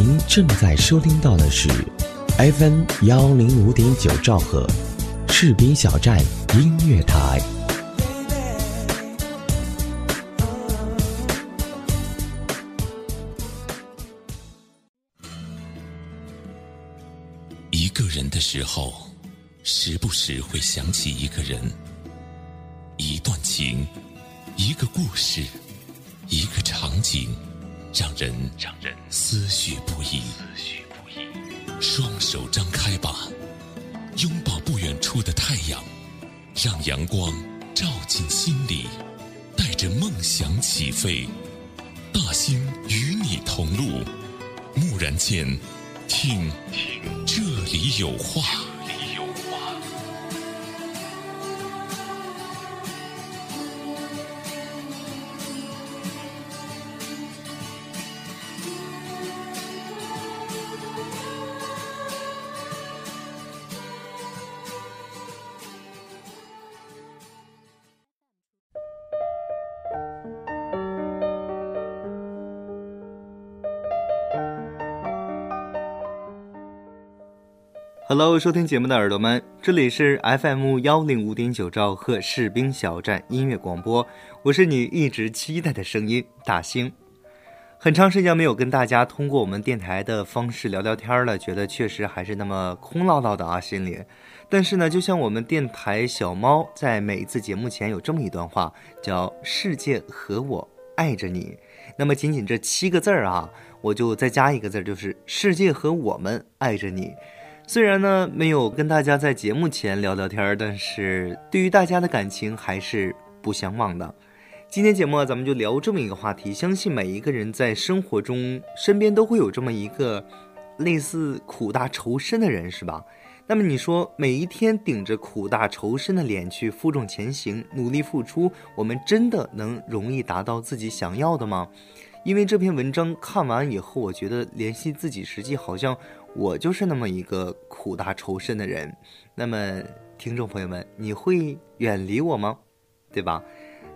您正在收听到的是 FM 幺零五点九兆赫，士兵小站音乐台。一个人的时候，时不时会想起一个人，一段情，一个故事，一个场景。让人让人思绪不已，思绪不已。双手张开吧，拥抱不远处的太阳，让阳光照进心里，带着梦想起飞。大兴与你同路，蓦然间，听，听，这里有话。Hello，收听节目的耳朵们，这里是 FM 幺零五点九兆赫士兵小站音乐广播，我是你一直期待的声音大兴。很长时间没有跟大家通过我们电台的方式聊聊天了，觉得确实还是那么空落落的啊，心里。但是呢，就像我们电台小猫在每一次节目前有这么一段话，叫“世界和我爱着你”，那么仅仅这七个字儿啊，我就再加一个字，就是“世界和我们爱着你”。虽然呢没有跟大家在节目前聊聊天儿但是对于大家的感情还是不相忘的。今天节目咱们就聊这么一个话题，相信每一个人在生活中身边都会有这么一个类似苦大仇深的人，是吧？那么你说每一天顶着苦大仇深的脸去负重前行，努力付出，我们真的能容易达到自己想要的吗？因为这篇文章看完以后，我觉得联系自己实际好像。我就是那么一个苦大仇深的人，那么听众朋友们，你会远离我吗？对吧？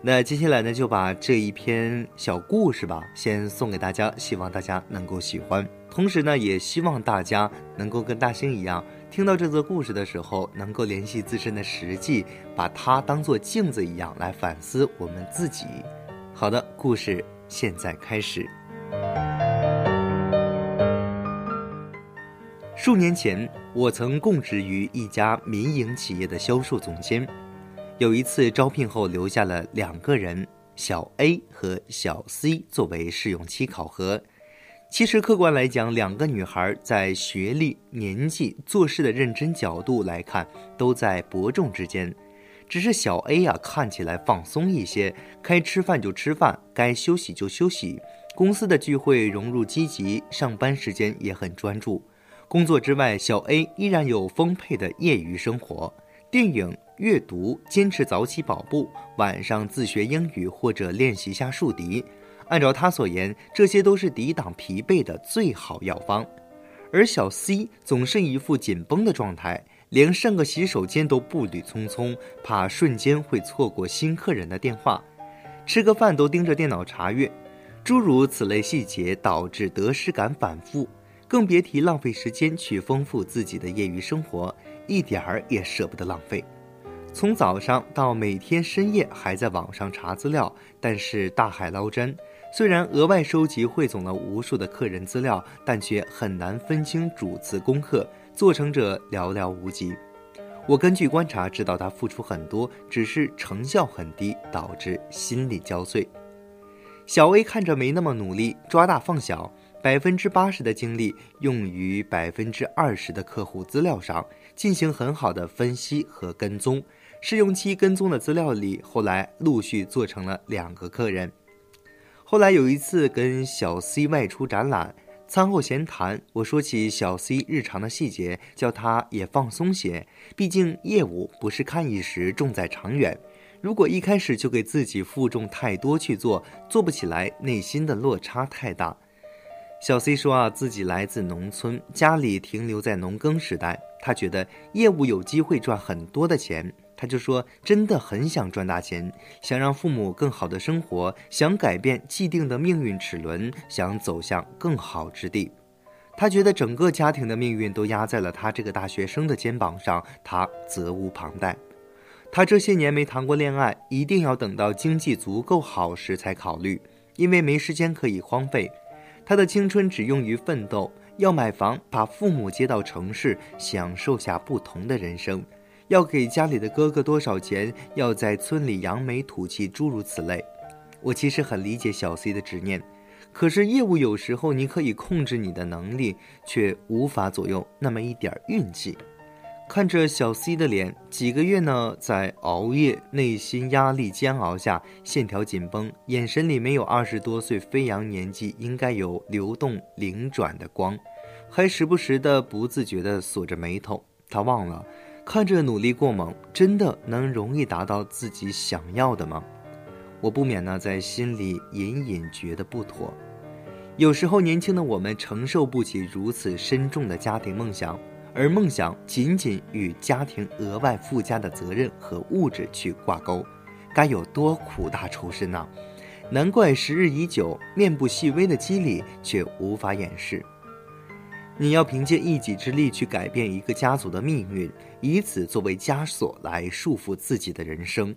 那接下来呢，就把这一篇小故事吧，先送给大家，希望大家能够喜欢。同时呢，也希望大家能够跟大兴一样，听到这则故事的时候，能够联系自身的实际，把它当做镜子一样来反思我们自己。好的，故事现在开始。数年前，我曾供职于一家民营企业的销售总监。有一次招聘后，留下了两个人，小 A 和小 C 作为试用期考核。其实客观来讲，两个女孩在学历、年纪、做事的认真角度来看，都在伯仲之间。只是小 A 啊，看起来放松一些，该吃饭就吃饭，该休息就休息，公司的聚会融入积极，上班时间也很专注。工作之外，小 A 依然有丰沛的业余生活，电影、阅读，坚持早起跑步，晚上自学英语或者练习下竖笛。按照他所言，这些都是抵挡疲惫的最好药方。而小 C 总是一副紧绷的状态，连上个洗手间都步履匆匆，怕瞬间会错过新客人的电话，吃个饭都盯着电脑查阅，诸如此类细节导致得失感反复。更别提浪费时间去丰富自己的业余生活，一点儿也舍不得浪费。从早上到每天深夜还在网上查资料，但是大海捞针。虽然额外收集汇总了无数的客人资料，但却很难分清主次功课，做成者寥寥无几。我根据观察知道他付出很多，只是成效很低，导致心力交瘁。小 A 看着没那么努力，抓大放小。百分之八十的精力用于百分之二十的客户资料上，进行很好的分析和跟踪。试用期跟踪的资料里，后来陆续做成了两个客人。后来有一次跟小 C 外出展览，餐后闲谈，我说起小 C 日常的细节，叫他也放松些。毕竟业务不是看一时，重在长远。如果一开始就给自己负重太多去做，做不起来，内心的落差太大。小 C 说啊，自己来自农村，家里停留在农耕时代。他觉得业务有机会赚很多的钱，他就说真的很想赚大钱，想让父母更好的生活，想改变既定的命运齿轮，想走向更好之地。他觉得整个家庭的命运都压在了他这个大学生的肩膀上，他责无旁贷。他这些年没谈过恋爱，一定要等到经济足够好时才考虑，因为没时间可以荒废。他的青春只用于奋斗，要买房，把父母接到城市，享受下不同的人生。要给家里的哥哥多少钱？要在村里扬眉吐气，诸如此类。我其实很理解小 C 的执念，可是业务有时候你可以控制你的能力，却无法左右那么一点运气。看着小 C 的脸，几个月呢在熬夜，内心压力煎熬下，线条紧绷，眼神里没有二十多岁飞扬年纪应该有流动灵转的光，还时不时的不自觉地锁着眉头。他忘了。看着努力过猛，真的能容易达到自己想要的吗？我不免呢在心里隐隐觉得不妥。有时候年轻的我们承受不起如此深重的家庭梦想，而梦想仅仅与家庭额外附加的责任和物质去挂钩，该有多苦大仇深呢！难怪时日已久，面部细微的肌理却无法掩饰。你要凭借一己之力去改变一个家族的命运，以此作为枷锁来束缚自己的人生。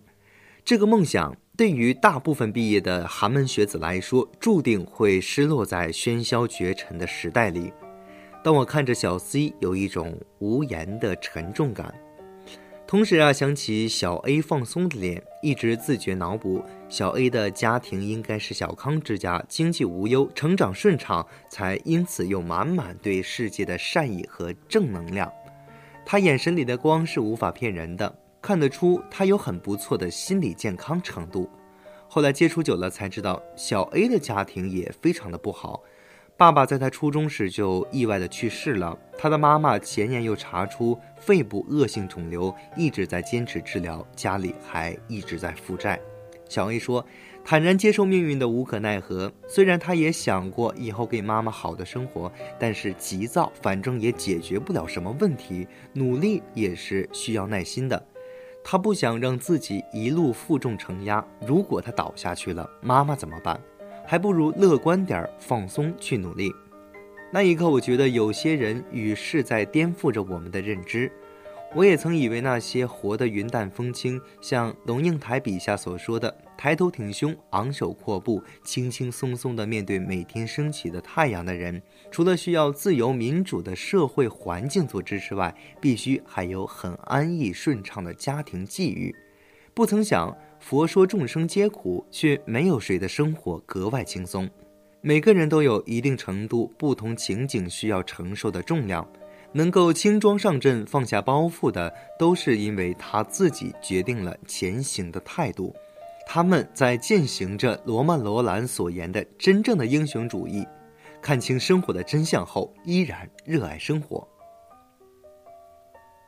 这个梦想对于大部分毕业的寒门学子来说，注定会失落在喧嚣绝尘的时代里。当我看着小 C，有一种无言的沉重感。同时啊，想起小 A 放松的脸，一直自觉脑补小 A 的家庭应该是小康之家，经济无忧，成长顺畅，才因此有满满对世界的善意和正能量。他眼神里的光是无法骗人的，看得出他有很不错的心理健康程度。后来接触久了才知道，小 A 的家庭也非常的不好。爸爸在他初中时就意外的去世了，他的妈妈前年又查出肺部恶性肿瘤，一直在坚持治疗，家里还一直在负债。小 A 说，坦然接受命运的无可奈何。虽然他也想过以后给妈妈好的生活，但是急躁反正也解决不了什么问题，努力也是需要耐心的。他不想让自己一路负重承压，如果他倒下去了，妈妈怎么办？还不如乐观点儿，放松去努力。那一刻，我觉得有些人与世在颠覆着我们的认知。我也曾以为那些活得云淡风轻，像龙应台笔下所说的“抬头挺胸，昂首阔步，轻轻松松地面对每天升起的太阳”的人，除了需要自由民主的社会环境做支持外，必须还有很安逸顺畅的家庭际遇。不曾想。佛说众生皆苦，却没有谁的生活格外轻松。每个人都有一定程度、不同情景需要承受的重量。能够轻装上阵、放下包袱的，都是因为他自己决定了前行的态度。他们在践行着罗曼·罗兰所言的真正的英雄主义，看清生活的真相后，依然热爱生活。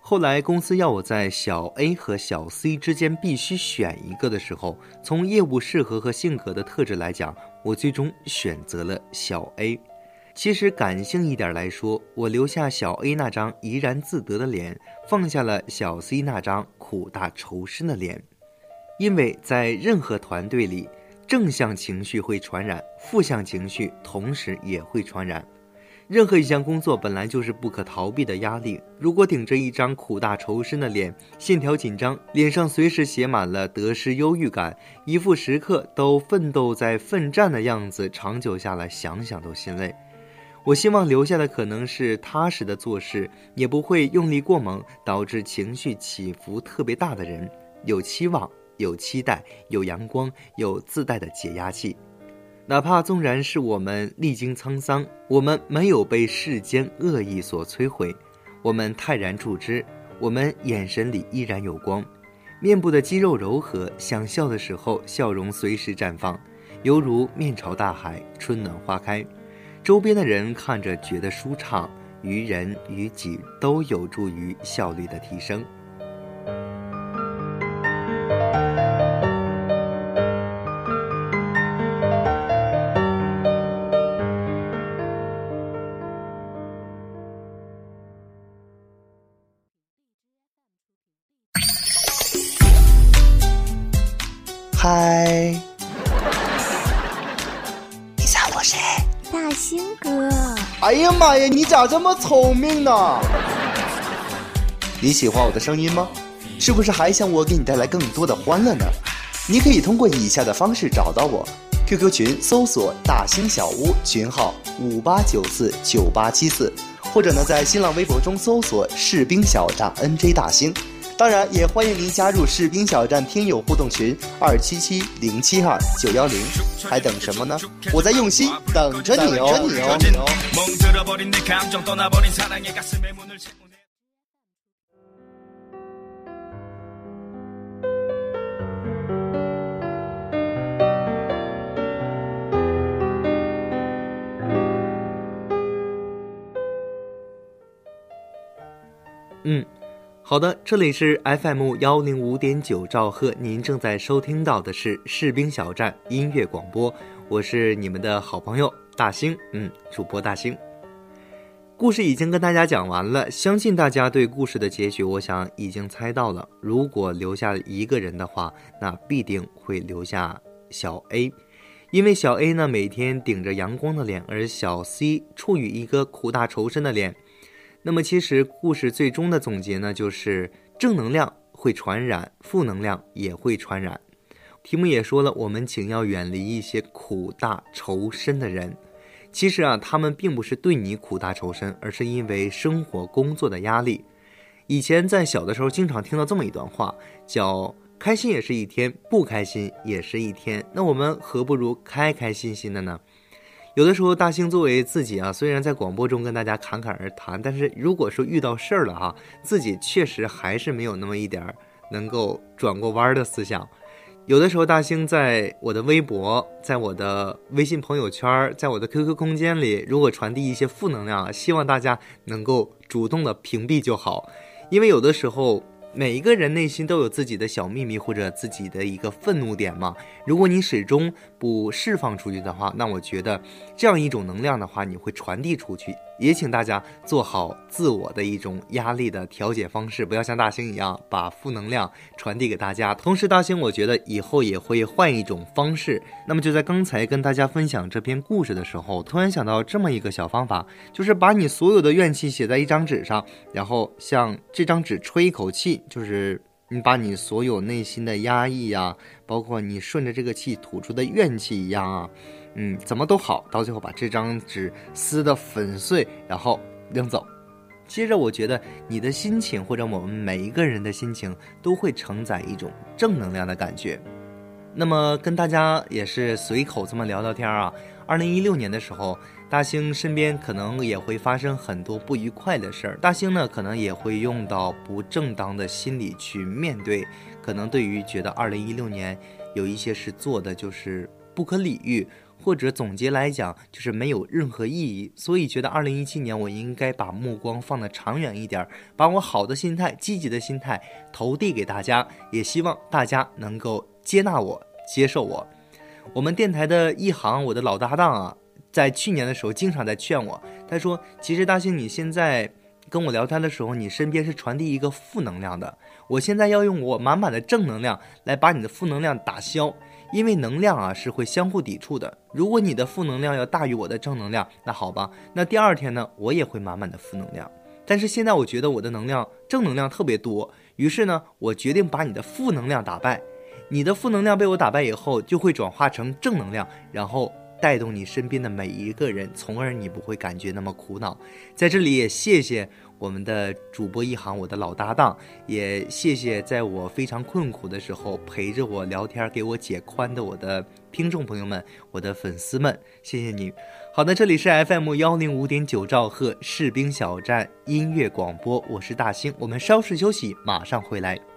后来公司要我在小 A 和小 C 之间必须选一个的时候，从业务适合和性格的特质来讲，我最终选择了小 A。其实感性一点来说，我留下小 A 那张怡然自得的脸，放下了小 C 那张苦大仇深的脸，因为在任何团队里，正向情绪会传染，负向情绪同时也会传染。任何一项工作本来就是不可逃避的压力。如果顶着一张苦大仇深的脸，线条紧张，脸上随时写满了得失忧郁感，一副时刻都奋斗在奋战的样子，长久下来想想都心累。我希望留下的可能是踏实的做事，也不会用力过猛，导致情绪起伏特别大的人。有期望，有期待，有阳光，有自带的解压器。哪怕纵然是我们历经沧桑，我们没有被世间恶意所摧毁，我们泰然处之，我们眼神里依然有光，面部的肌肉柔和，想笑的时候笑容随时绽放，犹如面朝大海，春暖花开，周边的人看着觉得舒畅，于人于己都有助于效率的提升。咋这么聪明呢？你喜欢我的声音吗？是不是还想我给你带来更多的欢乐呢？你可以通过以下的方式找到我：QQ 群搜索“大兴小屋”，群号五八九四九八七四，或者呢在新浪微博中搜索“士兵小站 NJ 大兴”。当然，也欢迎您加入士兵小站听友互动群二七七零七二九幺零，还等什么呢？我在用心等着你哦。嗯。好的，这里是 FM 幺零五点九兆赫，您正在收听到的是士兵小站音乐广播，我是你们的好朋友大兴，嗯，主播大兴。故事已经跟大家讲完了，相信大家对故事的结局，我想已经猜到了。如果留下一个人的话，那必定会留下小 A，因为小 A 呢每天顶着阳光的脸，而小 C 处于一个苦大仇深的脸。那么，其实故事最终的总结呢，就是正能量会传染，负能量也会传染。题目也说了，我们请要远离一些苦大仇深的人。其实啊，他们并不是对你苦大仇深，而是因为生活工作的压力。以前在小的时候，经常听到这么一段话，叫“开心也是一天，不开心也是一天”。那我们何不如开开心心的呢？有的时候，大兴作为自己啊，虽然在广播中跟大家侃侃而谈，但是如果说遇到事儿了哈，自己确实还是没有那么一点儿能够转过弯的思想。有的时候，大兴在我的微博、在我的微信朋友圈、在我的 QQ 空间里，如果传递一些负能量，希望大家能够主动的屏蔽就好，因为有的时候。每一个人内心都有自己的小秘密或者自己的一个愤怒点嘛。如果你始终不释放出去的话，那我觉得这样一种能量的话，你会传递出去。也请大家做好自我的一种压力的调节方式，不要像大兴一样把负能量传递给大家。同时，大兴我觉得以后也会换一种方式。那么就在刚才跟大家分享这篇故事的时候，突然想到这么一个小方法，就是把你所有的怨气写在一张纸上，然后向这张纸吹一口气，就是你把你所有内心的压抑呀，包括你顺着这个气吐出的怨气一样啊。嗯，怎么都好，到最后把这张纸撕得粉碎，然后扔走。接着，我觉得你的心情或者我们每一个人的心情都会承载一种正能量的感觉。那么，跟大家也是随口这么聊聊天啊。二零一六年的时候，大兴身边可能也会发生很多不愉快的事儿，大兴呢可能也会用到不正当的心理去面对。可能对于觉得二零一六年有一些事做的就是不可理喻。或者总结来讲，就是没有任何意义，所以觉得二零一七年我应该把目光放得长远一点，把我好的心态、积极的心态投递给大家，也希望大家能够接纳我、接受我。我们电台的一行，我的老搭档啊，在去年的时候经常在劝我，他说：“其实大兴，你现在跟我聊天的时候，你身边是传递一个负能量的，我现在要用我满满的正能量来把你的负能量打消。”因为能量啊是会相互抵触的。如果你的负能量要大于我的正能量，那好吧，那第二天呢，我也会满满的负能量。但是现在我觉得我的能量正能量特别多，于是呢，我决定把你的负能量打败。你的负能量被我打败以后，就会转化成正能量，然后。带动你身边的每一个人，从而你不会感觉那么苦恼。在这里也谢谢我们的主播一行，我的老搭档，也谢谢在我非常困苦的时候陪着我聊天、给我解宽的我的听众朋友们、我的粉丝们，谢谢你。好的，这里是 FM 幺零五点九兆赫士兵小站音乐广播，我是大兴，我们稍事休息，马上回来。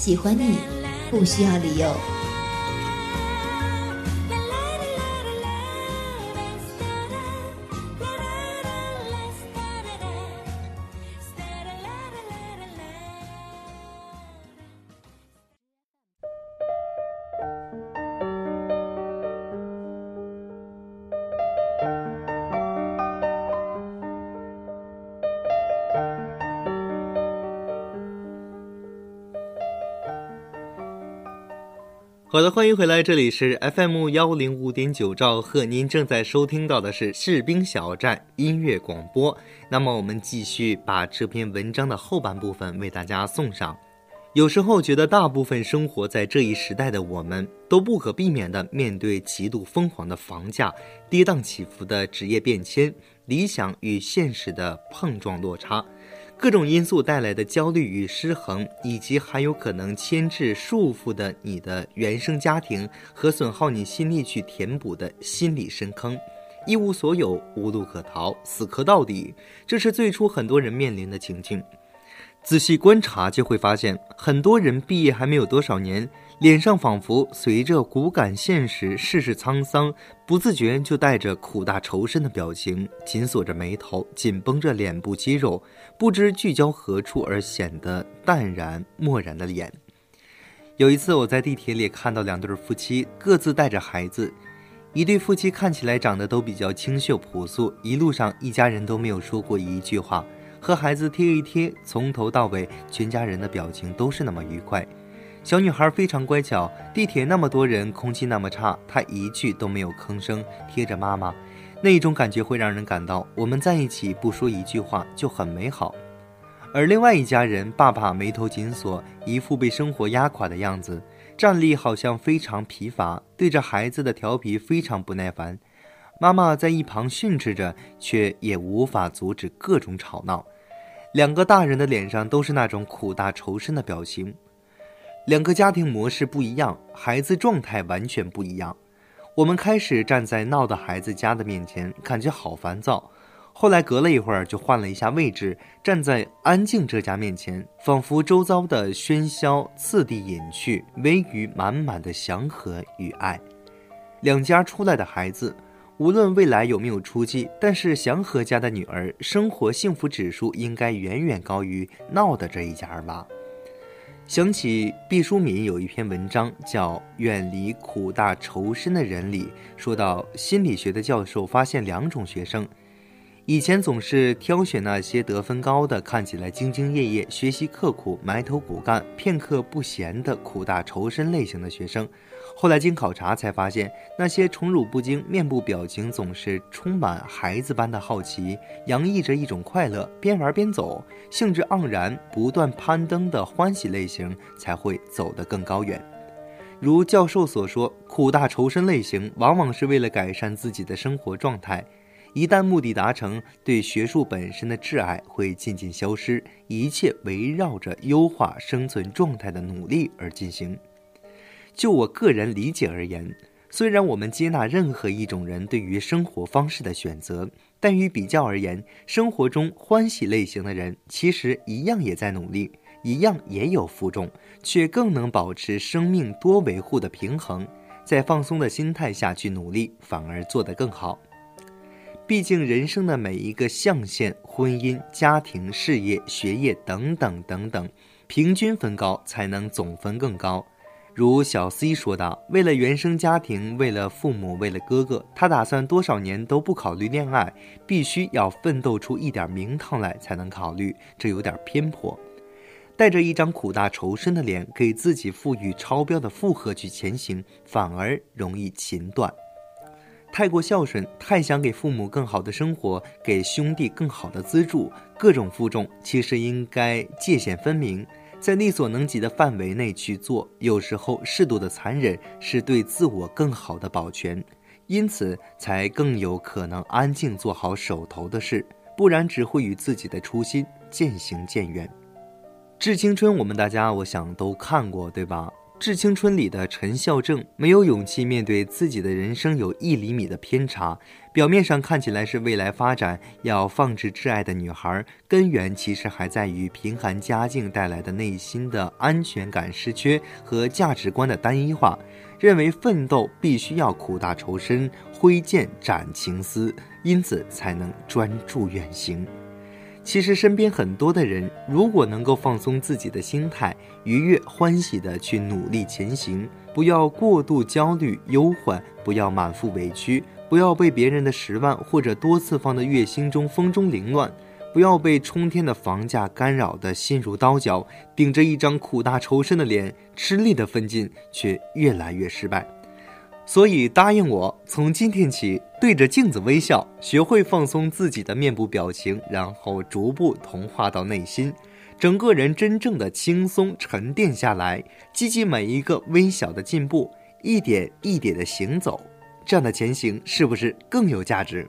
喜欢你不需要理由。好的，欢迎回来，这里是 FM 幺零五点九兆赫，您正在收听到的是士兵小站音乐广播。那么，我们继续把这篇文章的后半部分为大家送上。有时候觉得，大部分生活在这一时代的我们，都不可避免地面对极度疯狂的房价、跌宕起伏的职业变迁、理想与现实的碰撞落差。各种因素带来的焦虑与失衡，以及还有可能牵制、束缚的你的原生家庭和损耗你心力去填补的心理深坑，一无所有，无路可逃，死磕到底，这是最初很多人面临的情境。仔细观察就会发现，很多人毕业还没有多少年。脸上仿佛随着骨感现实，世事沧桑，不自觉就带着苦大仇深的表情，紧锁着眉头，紧绷着脸部肌肉，不知聚焦何处而显得淡然漠然的脸。有一次，我在地铁里看到两对夫妻，各自带着孩子，一对夫妻看起来长得都比较清秀朴素，一路上一家人都没有说过一句话，和孩子贴一贴，从头到尾，全家人的表情都是那么愉快。小女孩非常乖巧，地铁那么多人，空气那么差，她一句都没有吭声，贴着妈妈，那种感觉会让人感到我们在一起不说一句话就很美好。而另外一家人，爸爸眉头紧锁，一副被生活压垮的样子，站立好像非常疲乏，对着孩子的调皮非常不耐烦。妈妈在一旁训斥着，却也无法阻止各种吵闹。两个大人的脸上都是那种苦大仇深的表情。两个家庭模式不一样，孩子状态完全不一样。我们开始站在闹的孩子家的面前，感觉好烦躁。后来隔了一会儿，就换了一下位置，站在安静这家面前，仿佛周遭的喧嚣次第隐去，唯余满满的祥和与爱。两家出来的孩子，无论未来有没有出息，但是祥和家的女儿生活幸福指数应该远远高于闹的这一家吧。想起毕淑敏有一篇文章叫《远离苦大仇深的人》里，说到心理学的教授发现两种学生，以前总是挑选那些得分高的、看起来兢兢业业、学习刻苦、埋头苦干、片刻不闲的苦大仇深类型的学生。后来经考察才发现，那些宠辱不惊、面部表情总是充满孩子般的好奇，洋溢着一种快乐，边玩边走，兴致盎然、不断攀登的欢喜类型才会走得更高远。如教授所说，苦大仇深类型往往是为了改善自己的生活状态，一旦目的达成，对学术本身的挚爱会渐渐消失，一切围绕着优化生存状态的努力而进行。就我个人理解而言，虽然我们接纳任何一种人对于生活方式的选择，但与比较而言，生活中欢喜类型的人其实一样也在努力，一样也有负重，却更能保持生命多维护的平衡，在放松的心态下去努力，反而做得更好。毕竟人生的每一个象限，婚姻、家庭、事业、学业等等等等，平均分高才能总分更高。如小 C 说道：“为了原生家庭，为了父母，为了哥哥，他打算多少年都不考虑恋爱，必须要奋斗出一点名堂来才能考虑。这有点偏颇。带着一张苦大仇深的脸，给自己赋予超标的负荷去前行，反而容易勤断。太过孝顺，太想给父母更好的生活，给兄弟更好的资助，各种负重，其实应该界限分明。”在力所能及的范围内去做，有时候适度的残忍是对自我更好的保全，因此才更有可能安静做好手头的事，不然只会与自己的初心渐行渐远。致青春，我们大家我想都看过，对吧？致青春》里的陈孝正没有勇气面对自己的人生有一厘米的偏差，表面上看起来是未来发展要放置挚爱的女孩，根源其实还在于贫寒家境带来的内心的安全感失缺和价值观的单一化，认为奋斗必须要苦大仇深、挥剑斩情丝，因此才能专注远行。其实身边很多的人，如果能够放松自己的心态，愉悦欢喜的去努力前行，不要过度焦虑忧患，不要满腹委屈，不要被别人的十万或者多次方的月薪中风中凌乱，不要被冲天的房价干扰的心如刀绞，顶着一张苦大仇深的脸，吃力的奋进，却越来越失败。所以答应我，从今天起对着镜子微笑，学会放松自己的面部表情，然后逐步同化到内心，整个人真正的轻松沉淀下来，积极每一个微小的进步，一点一点的行走，这样的前行是不是更有价值？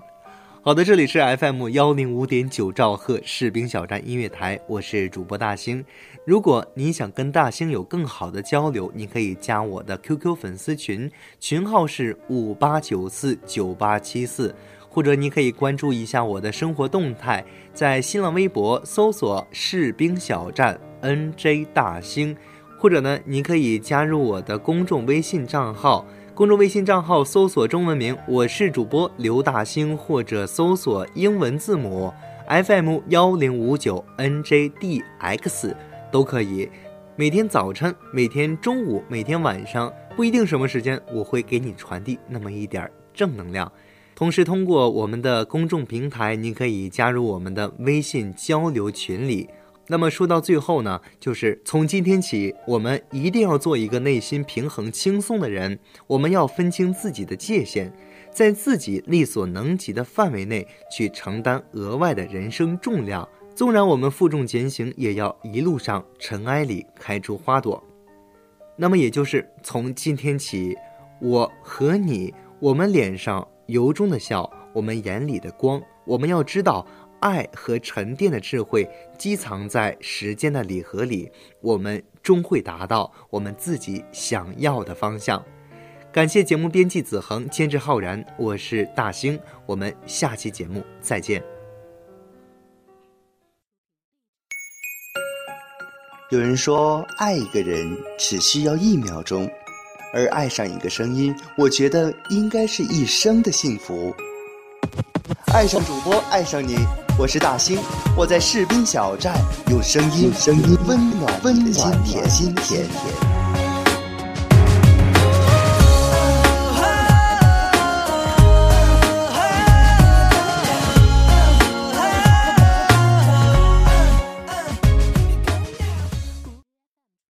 好的，这里是 FM 幺零五点九兆赫士兵小站音乐台，我是主播大兴。如果你想跟大兴有更好的交流，你可以加我的 QQ 粉丝群，群号是五八九四九八七四，或者你可以关注一下我的生活动态，在新浪微博搜索“士兵小站 NJ 大兴”，或者呢，你可以加入我的公众微信账号。公众微信账号搜索中文名“我是主播刘大兴”，或者搜索英文字母 FM 幺零五九 NJDX 都可以。每天早晨、每天中午、每天晚上，不一定什么时间，我会给你传递那么一点正能量。同时，通过我们的公众平台，你可以加入我们的微信交流群里。那么说到最后呢，就是从今天起，我们一定要做一个内心平衡、轻松的人。我们要分清自己的界限，在自己力所能及的范围内去承担额外的人生重量。纵然我们负重前行，也要一路上尘埃里开出花朵。那么也就是从今天起，我和你，我们脸上由衷的笑，我们眼里的光，我们要知道。爱和沉淀的智慧积藏在时间的礼盒里，我们终会达到我们自己想要的方向。感谢节目编辑子恒，监制浩然，我是大兴，我们下期节目再见。有人说，爱一个人只需要一秒钟，而爱上一个声音，我觉得应该是一生的幸福。爱上主播，爱上你。我是大兴，我在士兵小站，用声音声音温暖温暖你的心田。